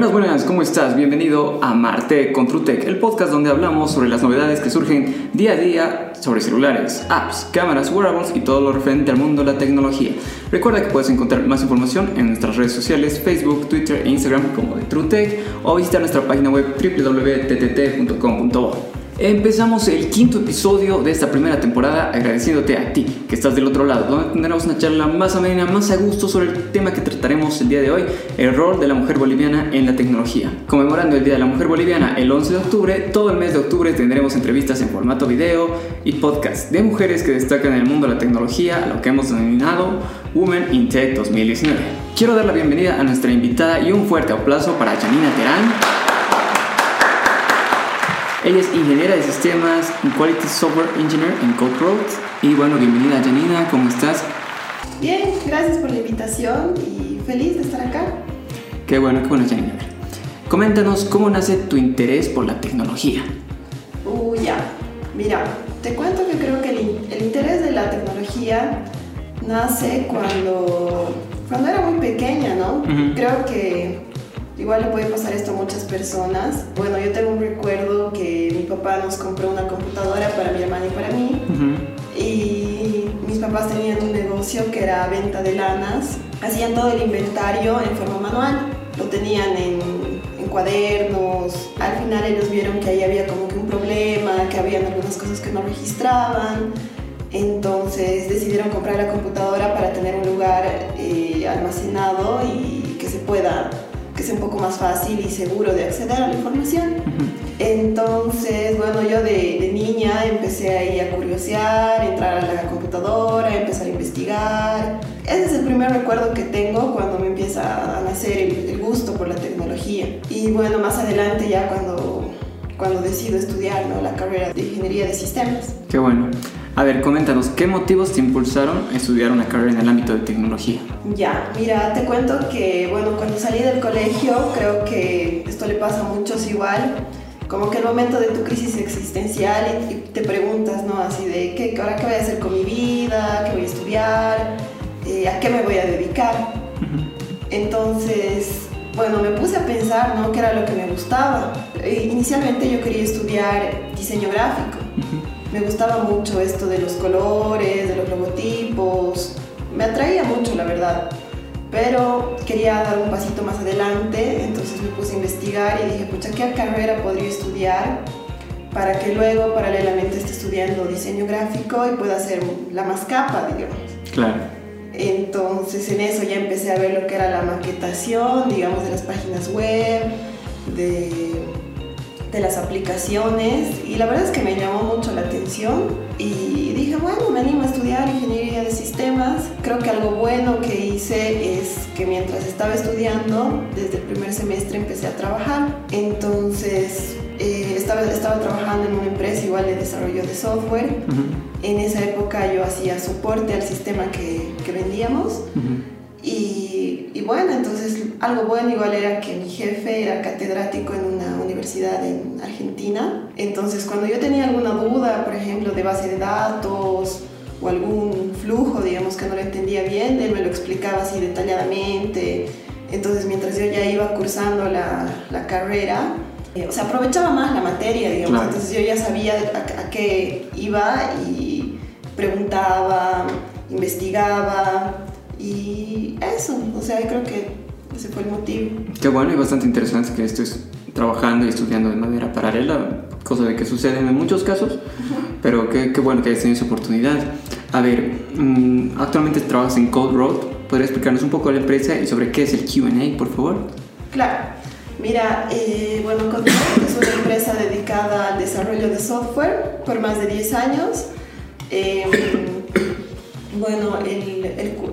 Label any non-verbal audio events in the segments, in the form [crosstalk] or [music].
Buenas, buenas, ¿cómo estás? Bienvenido a Marte con TrueTech, el podcast donde hablamos sobre las novedades que surgen día a día sobre celulares, apps, cámaras, wearables y todo lo referente al mundo de la tecnología. Recuerda que puedes encontrar más información en nuestras redes sociales, Facebook, Twitter e Instagram como de TrueTech o visitar nuestra página web www.ttt.com.bo. Empezamos el quinto episodio de esta primera temporada agradeciéndote a ti que estás del otro lado, donde tendremos una charla más amena, más a gusto sobre el tema que trataremos el día de hoy, el rol de la mujer boliviana en la tecnología. Conmemorando el Día de la Mujer Boliviana el 11 de octubre, todo el mes de octubre tendremos entrevistas en formato video y podcast de mujeres que destacan en el mundo de la tecnología, lo que hemos denominado Women in Tech 2019. Quiero dar la bienvenida a nuestra invitada y un fuerte aplauso para Janina Terán. Ella es ingeniera de sistemas y Quality Software Engineer en Code Y bueno, bienvenida Janina, ¿cómo estás? Bien, gracias por la invitación y feliz de estar acá. Qué bueno, qué bueno Janina. Coméntanos cómo nace tu interés por la tecnología. Uh, ya. Mira, te cuento que creo que el, interés de la tecnología nace cuando, cuando era muy pequeña, ¿no? Creo que Igual le puede pasar esto a muchas personas. Bueno, yo tengo un recuerdo que mi papá nos compró una computadora para mi hermana y para mí. Y mis papás tenían un negocio que era venta de lanas. Hacían todo el inventario en forma manual. Lo tenían en, en cuadernos. Al final ellos vieron que ahí había como que un problema, que habían algunas cosas que no registraban. Entonces decidieron comprar la computadora para tener un lugar eh, almacenado y que se pueda que sea un poco más fácil y seguro de acceder a la información. Entonces, bueno, yo de, niña empecé ahí a curiosear, entrar a la computadora, empezar a investigar. Ese es el primer recuerdo que tengo cuando me empieza a nacer el, gusto por la tecnología. Y bueno, más adelante ya cuando, cuando decido estudiar ¿no? la carrera de ingeniería de sistemas. Qué bueno. A ver, coméntanos, ¿qué motivos te impulsaron a estudiar una carrera en el ámbito de tecnología? Ya, mira, te cuento que, bueno, cuando salí del colegio, creo que esto le pasa a muchos igual, como que el momento de tu crisis existencial y, te preguntas, ¿no? Así de, ¿qué, ahora qué voy a hacer con mi vida? ¿Qué voy a estudiar? Eh, ¿A qué me voy a dedicar? Entonces, bueno, me puse a pensar, ¿no? ¿Qué era lo que me gustaba? Eh, inicialmente yo quería estudiar diseño gráfico me gustaba mucho esto de los colores, de los logotipos, me atraía mucho la verdad, pero quería dar un pasito más adelante, entonces me puse a investigar y dije, pucha, ¿qué carrera podría estudiar para que luego paralelamente esté estudiando diseño gráfico y pueda hacer la más capa, digamos? Claro. Entonces en eso ya empecé a ver lo que era la maquetación, digamos, de las páginas web, de de las aplicaciones y la verdad es que me llamó mucho la atención y dije, bueno, me animo a estudiar ingeniería de sistemas. Creo que algo bueno que hice es que mientras estaba estudiando, desde el primer semestre empecé a trabajar. Entonces, eh, estaba, estaba trabajando en una empresa igual de desarrollo de software. En esa época yo hacía soporte al sistema que, que vendíamos. Bueno, entonces algo bueno igual era que mi jefe era catedrático en una universidad en Argentina. Entonces cuando yo tenía alguna duda, por ejemplo, de base de datos o algún flujo, digamos, que no lo entendía bien, él me lo explicaba así detalladamente. Entonces mientras yo ya iba cursando la, la carrera, eh, o sea, aprovechaba más la materia, digamos. Entonces yo ya sabía a, a qué iba y preguntaba, investigaba y eso, o sea, creo que ese fue el motivo. Qué bueno y bastante interesante que estés trabajando y estudiando de manera paralela, cosa de que sucede en muchos casos, pero qué, qué, bueno que hayas tenido esa oportunidad. A ver, mm, actualmente trabajas en Code Road, ¿podrías explicarnos un poco la empresa y sobre qué es el QA, por favor? Claro. Mira, eh, bueno, Code Road es una empresa dedicada al desarrollo de software por más de 10 años. Eh, bueno, el,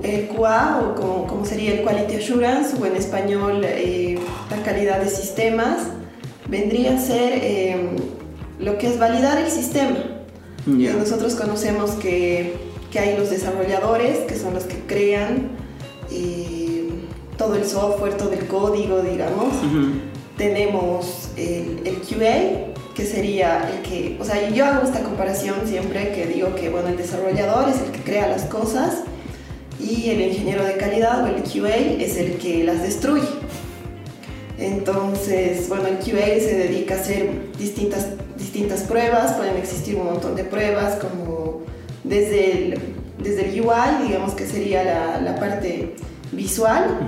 el, QA, o como, como, sería el Quality Assurance, o en español eh, la calidad de sistemas, vendría a ser eh, lo que es validar el sistema. Nosotros conocemos que, que, hay los desarrolladores, que son los que crean eh, todo el software, todo el código, digamos. Tenemos el, el QA, que sería el que, o sea, yo hago esta comparación siempre que digo que, bueno, el desarrollador es el que crea las cosas y el ingeniero de calidad o el QA es el que las destruye. Entonces, bueno, el QA se dedica a hacer distintas, distintas pruebas, pueden existir un montón de pruebas, como desde el, desde el UI, digamos que sería la, la parte visual,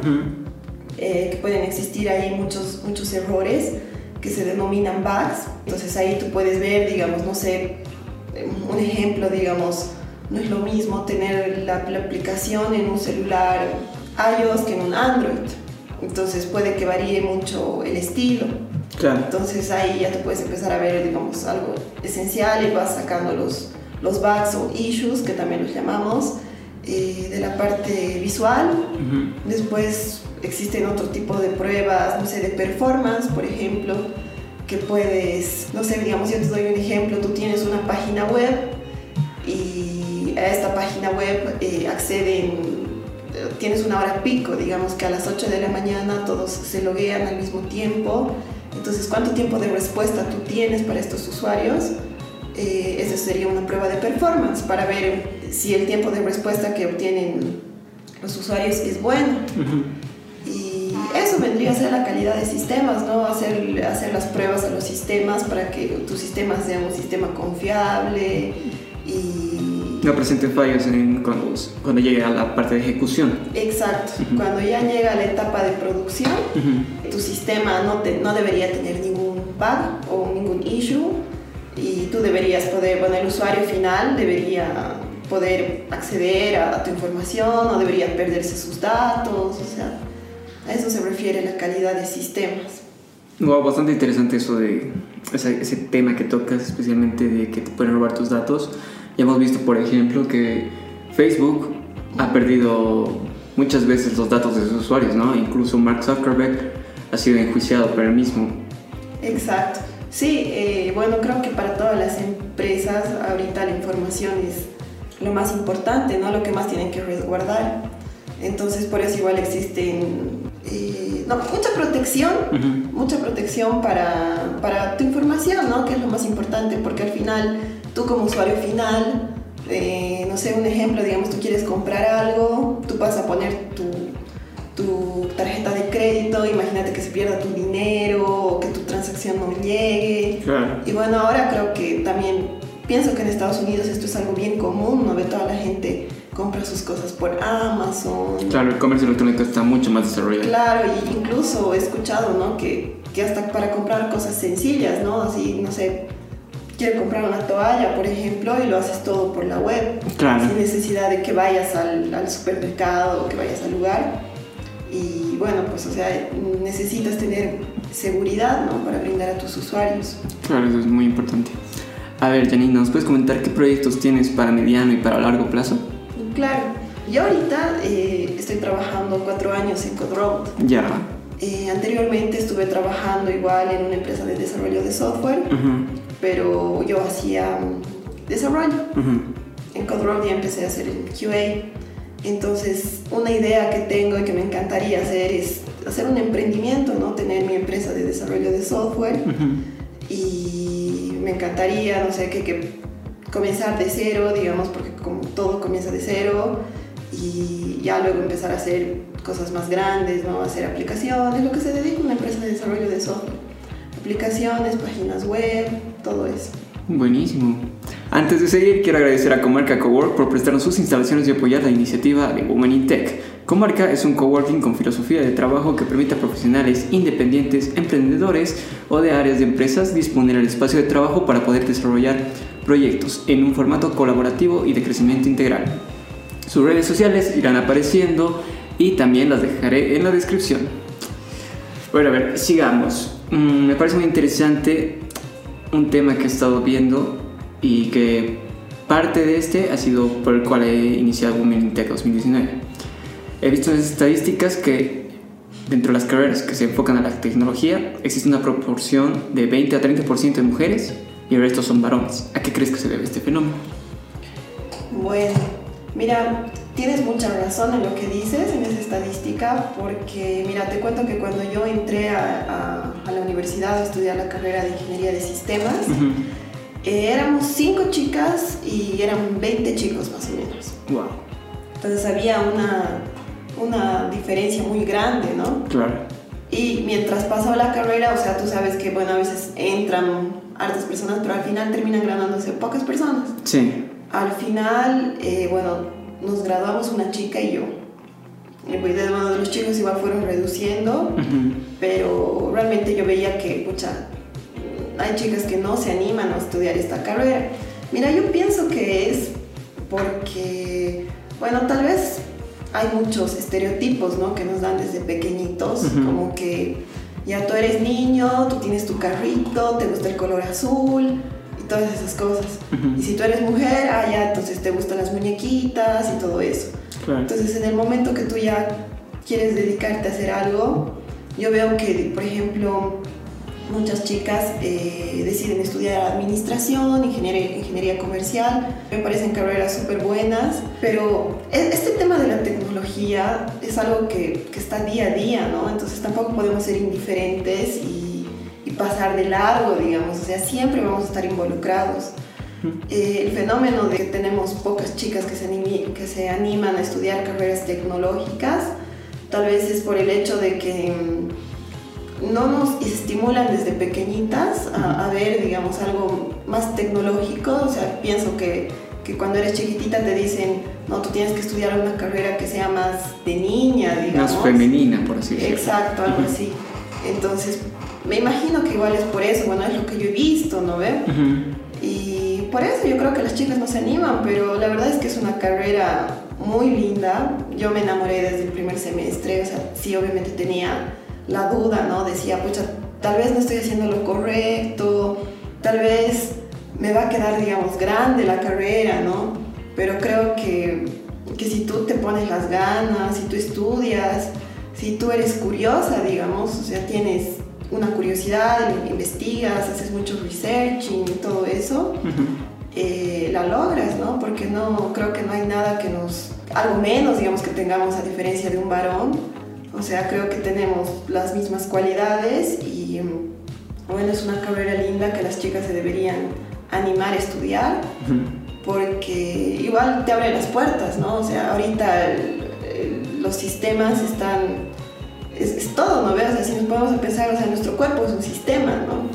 eh, que pueden existir ahí muchos, muchos errores que se denominan bugs. Entonces ahí tú puedes ver, digamos, no sé, un ejemplo, digamos, no es lo mismo tener la, la aplicación en un celular iOS que en un Android. Entonces puede que varíe mucho el estilo. Claro. Entonces ahí ya te puedes empezar a ver, digamos, algo esencial y vas sacando los, los bugs o issues, que también los llamamos, eh, de la parte visual. Después existen otro tipo de pruebas, no sé, de performance, por ejemplo, que puedes, no sé, digamos, yo te doy un ejemplo, tú tienes una página web y a esta página web eh, acceden, tienes una hora pico, digamos que a las 8 de la mañana todos se loguean al mismo tiempo, entonces cuánto tiempo de respuesta tú tienes para estos usuarios, eh, esa sería una prueba de performance para ver si el tiempo de respuesta que obtienen los usuarios es bueno. Ujú. Y eso vendría a ser la calidad de sistemas, ¿no? Hacer, hacer las pruebas a los sistemas para que tu sistema sea un sistema confiable y... No presenten fallos en- cuando, cuando llegue a la parte de ejecución. Exacto. Ujú. Cuando ya llega la etapa de producción, Ujú. tu sistema no, te- no debería tener ningún bug o ningún issue y tú deberías poder, bueno, el usuario final debería poder acceder a, tu información, no debería perderse sus datos, o sea, a eso se refiere la calidad de sistemas. Wow, bastante interesante eso de ese, ese tema que tocas, especialmente de que te pueden robar tus datos. Ya hemos visto, por ejemplo, que Facebook ha perdido muchas veces los datos de sus usuarios, ¿no? Incluso Mark Zuckerberg ha sido enjuiciado por él mismo. Exacto. Sí, eh, bueno, creo que para todas las empresas ahorita la información es lo más importante, ¿no? Lo que más tienen que resguardar. Entonces, por eso igual existen eh, no, mucha protección, mucha protección para, para tu información, ¿no? Que es lo más importante, porque al final, tú como usuario final, eh, no sé, un ejemplo, digamos, tú quieres comprar algo, tú vas a poner tu, tu tarjeta de crédito, imagínate que se pierda tu dinero o que tu transacción no llegue. Claro. Y bueno, ahora creo que también pienso que en Estados Unidos esto es algo bien común, ¿no? Ve toda la gente compra sus cosas por Amazon. Claro, el comercio electrónico está mucho más desarrollado. Claro, y incluso he escuchado, ¿no? Que, que hasta para comprar cosas sencillas, ¿no? Así, no sé, quiero comprar una toalla, por ejemplo, y lo haces todo por la web. Claro. Sin necesidad de que vayas al, al supermercado o que vayas al lugar. Y bueno, pues, o sea, necesitas tener seguridad, ¿no? Para brindar a tus usuarios. Claro, eso es muy importante. A ver, Janine, ¿nos puedes comentar qué proyectos tienes para mediano y para largo plazo? Claro, yo ahorita eh, estoy trabajando cuatro años en CodeRoad. Ya. Eh, anteriormente estuve trabajando igual en una empresa de desarrollo de software, Ujú, pero yo hacía mm, desarrollo. ujú. En CodeRoad ya empecé a hacer el QA. Entonces, una idea que tengo y que me encantaría hacer es hacer un emprendimiento, ¿no? Tener mi empresa de desarrollo de software Ujú. y me encantaría, no sé, que, que comenzar de cero, digamos, porque como todo comienza de cero y ya luego empezar a hacer cosas más grandes, ¿no? Hacer aplicaciones, lo que se dedica a una empresa de desarrollo de software. Aplicaciones, páginas web, todo eso. Buenísimo. Antes de seguir, quiero agradecer a Comarca Cowork por prestarnos sus instalaciones y apoyar la iniciativa de Women in Tech. Comarca es un coworking con filosofía de trabajo que permite a profesionales independientes, emprendedores o de áreas de empresas disponer el espacio de trabajo para poder desarrollar proyectos en un formato colaborativo y de crecimiento integral. Sus redes sociales irán apareciendo y también las dejaré en la descripción. Bueno, a ver, sigamos. Mm, me parece muy interesante un tema que he estado viendo y que parte de este ha sido por el cual he iniciado Women in Tech 2019. He visto en las estadísticas que dentro de las carreras que se enfocan a la tecnología existe una proporción de 20 a 30% de mujeres y el resto son varones. ¿A qué crees que se debe este fenómeno? Bueno, mira, tienes mucha razón en lo que dices, en esa estadística, porque mira, te cuento que cuando yo entré a, a- a la universidad a estudiar la carrera de Ingeniería de Sistemas, Ujú. Eh, éramos cinco chicas y eran 20 chicos más o menos. Wow, Entonces había una, una diferencia muy grande, ¿no? claro. Y mientras pasó la carrera, o sea, tú sabes que, bueno, a veces entran hartas personas, pero al final terminan graduándose pocas personas. Sí. Al final, eh, bueno, nos graduamos una chica y yo. Y pues, de, los chicos igual fueron reduciendo, Ujú. pero realmente yo veía que, pucha, hay chicas que no se animan a estudiar esta carrera. Mira, yo pienso que es porque, bueno, tal vez hay muchos estereotipos, ¿no? Que nos dan desde pequeñitos, Ujú. como que ya tú eres niño, tú tienes tu carrito, te gusta el color azul y todas esas cosas. Ujú. Y si tú eres mujer, ah, ya, entonces te gustan las muñequitas y todo eso. Claro. Entonces, en el momento que tú ya quieres dedicarte a hacer algo, yo veo que, por ejemplo, muchas chicas eh, deciden estudiar administración, ingeniería, ingeniería comercial, me parecen carreras súper buenas, pero e- este tema de la tecnología es algo que, que está día a día, ¿no? Entonces tampoco podemos ser indiferentes y, y pasar de largo, digamos, o sea, siempre vamos a estar involucrados. Eh, el fenómeno de que tenemos pocas chicas que se, que se animan a estudiar carreras tecnológicas, tal vez es por el hecho de que mm, no nos estimulan desde pequeñitas a, a ver, digamos, algo más tecnológico. O sea, pienso que, que cuando eres chiquitita te dicen, no, tú tienes que estudiar una carrera que sea más de niña, digamos. Más femenina, por así decirlo. Exacto, algo así. Entonces, me imagino que igual es por eso, bueno, es lo que yo he visto, ¿no ve? Y por eso yo creo que las chicas no se animan, pero la verdad es que es una carrera muy linda. Yo me enamoré desde el primer semestre, o sea, sí, obviamente tenía la duda, ¿no? Decía, pucha, tal vez no estoy haciendo lo correcto, tal vez me va a quedar, digamos, grande la carrera, ¿no? Pero creo que, que si tú te pones las ganas, si tú estudias, si tú eres curiosa, digamos, o sea, tienes una curiosidad, investigas, haces mucho research y todo eso, Ujú. eh, la logras, ¿no? Porque no, creo que no hay nada que nos, algo menos, digamos, que tengamos a diferencia de un varón. O sea, creo que tenemos las mismas cualidades y, bueno, es una carrera linda que las chicas se deberían animar a estudiar porque igual te abre las puertas, ¿no? O sea, ahorita el- el- los sistemas están, es, es todo, ¿no? Veas, así nos podemos a pensar, o sea, nuestro cuerpo es un sistema, ¿no?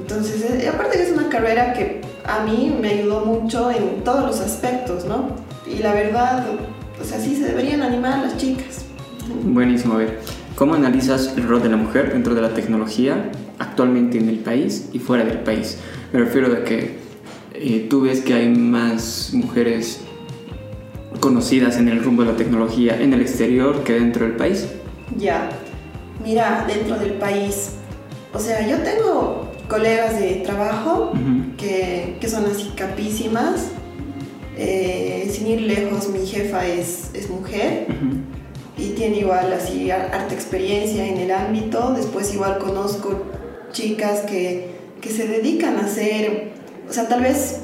Entonces, eh, aparte que es una carrera que a mí me ayudó mucho en todos los aspectos, ¿no? Y la verdad, o sea, sí se deberían animar las chicas. Buenísimo, a ver. ¿Cómo analizas el rol de la mujer dentro de la tecnología actualmente en el país y fuera del país? Me refiero a que eh, tú ves que hay más mujeres conocidas en el rumbo de la tecnología en el exterior que dentro del país. Ya, mira, dentro del país, o sea, yo tengo colegas de trabajo Ujú. que, que son así capísimas. Eh, sin ir lejos, mi jefa es, es mujer Ujú. y tiene igual así har- harta experiencia en el ámbito. Después igual conozco chicas que, que se dedican a hacer, o sea, tal vez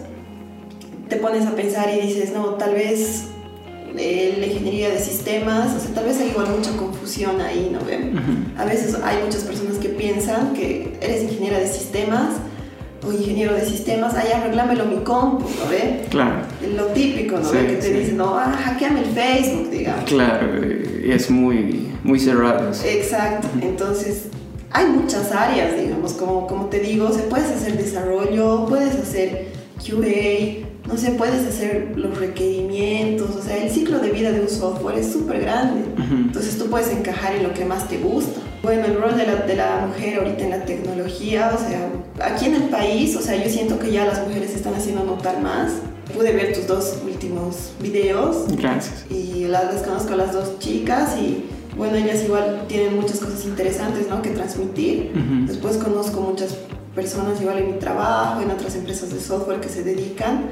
te pones a pensar y dices, no, tal vez eh, la ingeniería de sistemas, o sea, tal vez hay igual mucha confusión ahí, ¿no ven? Ujú. A veces hay muchas personas que piensan que eres ingeniera de sistemas o ingeniero de sistemas, ay, arreglámelo mi compu, ¿no ve? Claro, Lo típico, ¿no Sí, ve? Que te sí. dicen, no, ah, hackeame el Facebook, digamos. claro, eh, es muy, muy cerrado. eso. Exacto, entonces hay muchas áreas, digamos, como, como te digo, se puedes hacer desarrollo, puedes hacer QA, no sé, puedes hacer los requerimientos, o sea, el ciclo de vida de un software es súper grande. Ujú. Entonces tú puedes encajar en lo que más te gusta. Bueno, el rol de la, de la mujer ahorita en la tecnología, o sea, aquí en el país, o sea, yo siento que ya las mujeres se están haciendo notar más. Pude ver tus dos últimos videos Gracias. y las, las conozco a las dos chicas y bueno, ellas igual tienen muchas cosas interesantes, ¿no? Que transmitir. Ujú. Después conozco muchas personas igual en mi trabajo, en otras empresas de software que se dedican,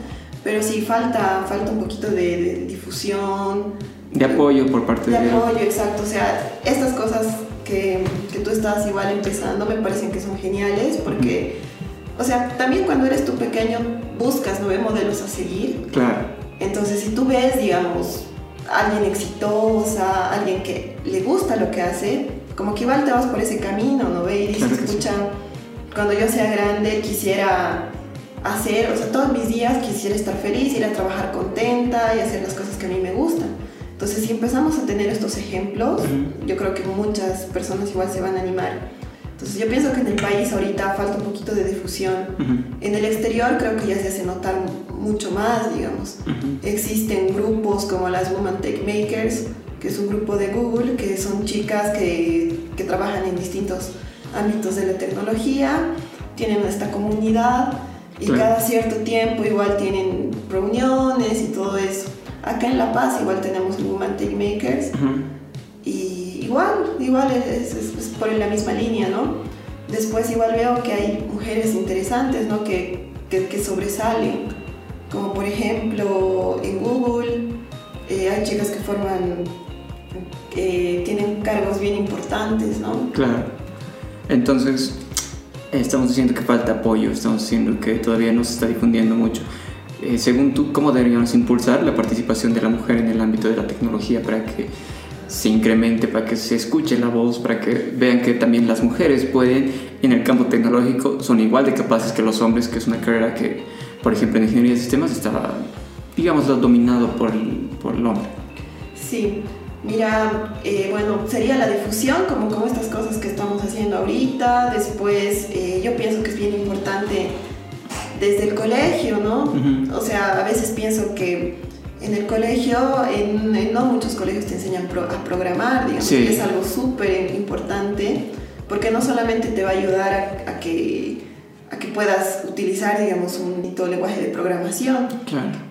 pero sí falta, falta un poquito de, de difusión, De apoyo por parte de de... apoyo, exacto. O sea, estas cosas que, que tú estás igual empezando me parecen que son geniales porque, o sea, también cuando eres tú pequeño buscas nueve modelos a seguir. Claro. Entonces, si tú ves, digamos, alguien exitosa, alguien que le gusta lo que hace, como que igual te vas por ese camino, ¿no? Ve y dices, Claro que sí. escucha, cuando yo sea grande quisiera hacer, o sea, todos mis días quisiera estar feliz, ir a trabajar contenta y hacer las cosas que a mí me gustan. Entonces, si empezamos a tener estos ejemplos, yo creo que muchas personas igual se van a animar. Entonces, yo pienso que en el país ahorita falta un poquito de difusión. En el exterior creo que ya se hace notar mucho más, digamos. Existen grupos como las Woman Tech Makers, que es un grupo de Google, que son chicas que, que trabajan en distintos ámbitos de la tecnología, tienen esta comunidad y cada cierto tiempo igual tienen reuniones y todo eso. Acá en La Paz igual tenemos Woman Tech Makers igual, igual es, es, por la misma línea, ¿no? Después igual veo que hay mujeres interesantes, ¿no? Que, que, que sobresalen, como por ejemplo en Google eh, hay chicas que forman, eh, tienen cargos bien importantes, ¿no? Claro. Entonces, estamos diciendo que falta apoyo, estamos diciendo que todavía no se está difundiendo mucho. Eh, según tú, ¿cómo deberíamos impulsar la participación de la mujer en el ámbito de la tecnología para que se incremente, para que se escuche la voz, para que vean que también las mujeres pueden, en el campo tecnológico, son igual de capaces que los hombres, que es una carrera que, por ejemplo, en ingeniería de sistemas estaba, digamos, dominado por el, por el hombre? Sí, Mira, eh, bueno, sería la difusión, como, como estas cosas que estamos haciendo ahorita. Después, eh, yo pienso que es bien importante desde el colegio, ¿no? O sea, a veces pienso que en el colegio, en, no muchos colegios te enseñan a programar, digamos, es algo súper importante, porque no solamente te va a ayudar a, que, a que puedas utilizar, digamos, un lenguaje de programación,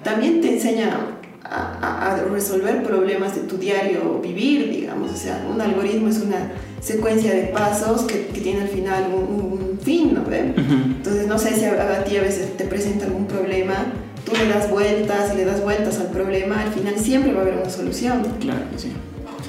también te enseña a, resolver problemas de tu diario vivir, digamos, o sea, un algoritmo es una secuencia de pasos que, que tiene al final un fin, ¿no? Entonces, no sé si a, ti a veces te presenta algún problema, tú le das vueltas y le das vueltas al problema, al final siempre va a haber una solución. Claro que sí.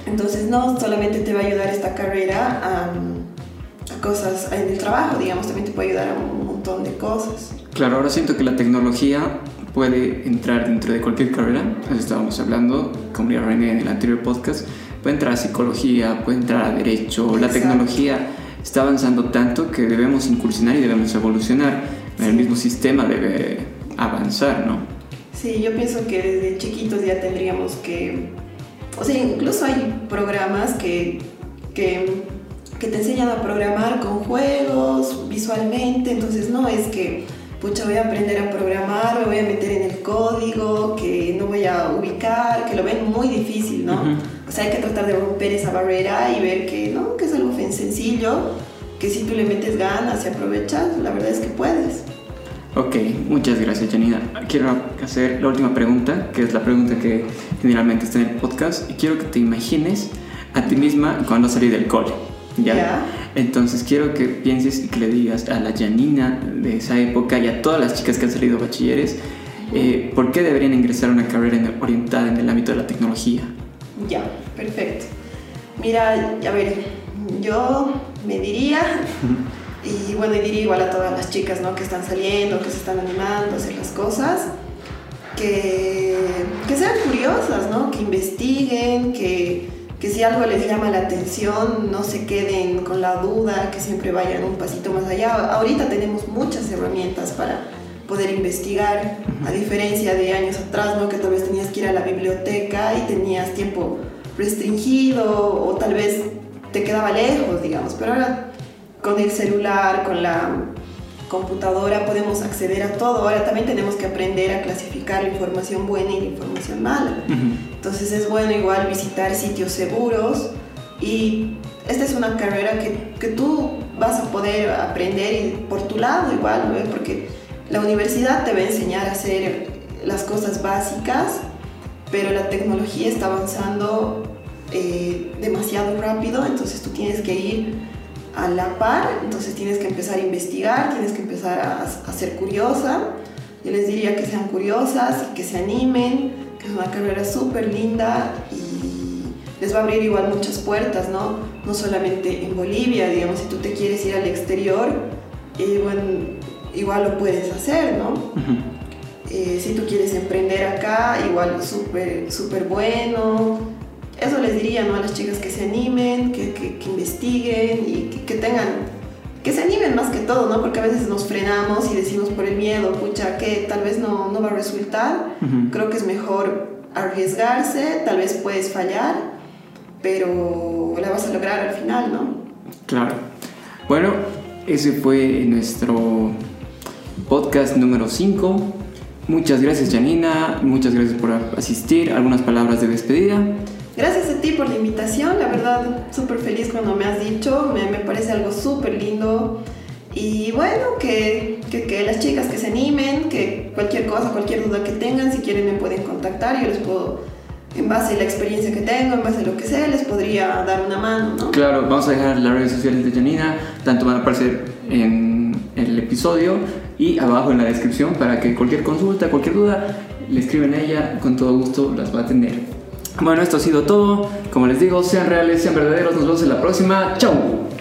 Entonces, no solamente te va a ayudar esta carrera a, a cosas en el trabajo, digamos, también te puede ayudar a un montón de cosas. Claro, ahora siento que la tecnología puede entrar dentro de cualquier carrera, eso estábamos hablando con René en el anterior podcast, puede entrar a psicología, puede entrar a derecho, la tecnología está avanzando tanto que debemos incursionar y debemos evolucionar. El mismo sistema debe avanzar, ¿no? Sí, yo pienso que desde chiquitos ya tendríamos que... O sea, incluso hay programas que, que, que te enseñan a programar con juegos, visualmente, entonces no es que pucha, voy a aprender a programar, me voy a meter en el código, que no voy a ubicar, que lo ven muy difícil, ¿no? O sea, hay que tratar de romper esa barrera y ver que, ¿no? Que es algo sencillo, que si tú le metes ganas y aprovechas, la verdad es que puedes. Ok, muchas gracias Janina. Quiero hacer la última pregunta, que es la pregunta que generalmente está en el podcast, y quiero que te imagines a ti misma cuando salí del cole. ¿ya? Entonces quiero que pienses y que le digas a la Janina de esa época y a todas las chicas que han salido bachilleres, eh, ¿por qué deberían ingresar a una carrera orientada en el ámbito de la tecnología? Ya, perfecto. Mira, a ver, yo me diría, [laughs] y bueno, diría igual a todas las chicas ¿no? que están saliendo, que se están animando a hacer las cosas, que, que sean curiosas, ¿no? que investiguen, que que si algo les llama la atención, no se queden con la duda, que siempre vayan un pasito más allá. Ahorita tenemos muchas herramientas para poder investigar, a diferencia de años atrás, ¿no? que tal vez tenías que ir a la biblioteca y tenías tiempo restringido o tal vez te quedaba lejos, digamos, pero ahora con el celular, con la computadora podemos acceder a todo. Ahora también tenemos que aprender a clasificar la información buena y la información mala. Entonces es bueno igual visitar sitios seguros y esta es una carrera que, que tú vas a poder aprender por tu lado igual, ¿no? porque la universidad te va a enseñar a hacer las cosas básicas, pero la tecnología está avanzando eh, demasiado rápido, entonces tú tienes que ir a la par, entonces tienes que empezar a investigar, tienes que empezar a, a, ser curiosa. Yo les diría que sean curiosas y que se animen, que es una carrera súper linda y les va a abrir igual muchas puertas, ¿no? No solamente en Bolivia, digamos, si tú te quieres ir al exterior, eh, bueno, igual lo puedes hacer, ¿no? eh, si tú quieres emprender acá, igual súper, súper bueno eso les diría ¿no? a las chicas que se animen, que, que, investiguen y que, tengan, que se animen más que todo, ¿no? Porque a veces nos frenamos y decimos por el miedo, pucha, que tal vez no, no va a resultar. Creo que es mejor arriesgarse, tal vez puedes fallar, pero la vas a lograr al final, ¿no? Claro. Bueno, ese fue nuestro podcast número 5. Muchas gracias Janina, muchas gracias por asistir. Algunas palabras de despedida. Gracias a ti por la invitación, la verdad súper feliz cuando me has dicho, me, parece algo súper lindo. Y bueno, que, que, las chicas que se animen, que cualquier cosa, cualquier duda que tengan, si quieren me pueden contactar, yo les puedo, en base a la experiencia que tengo, en base a lo que sé, les podría dar una mano, ¿no? Claro, vamos a dejar las redes sociales de Janina, tanto van a aparecer en el episodio y abajo en la descripción para que cualquier consulta, cualquier duda, le escriben a ella, con todo gusto las va a atender. Bueno, esto ha sido todo. Como les digo, sean reales, sean verdaderos. Nos vemos en la próxima. ¡Chao!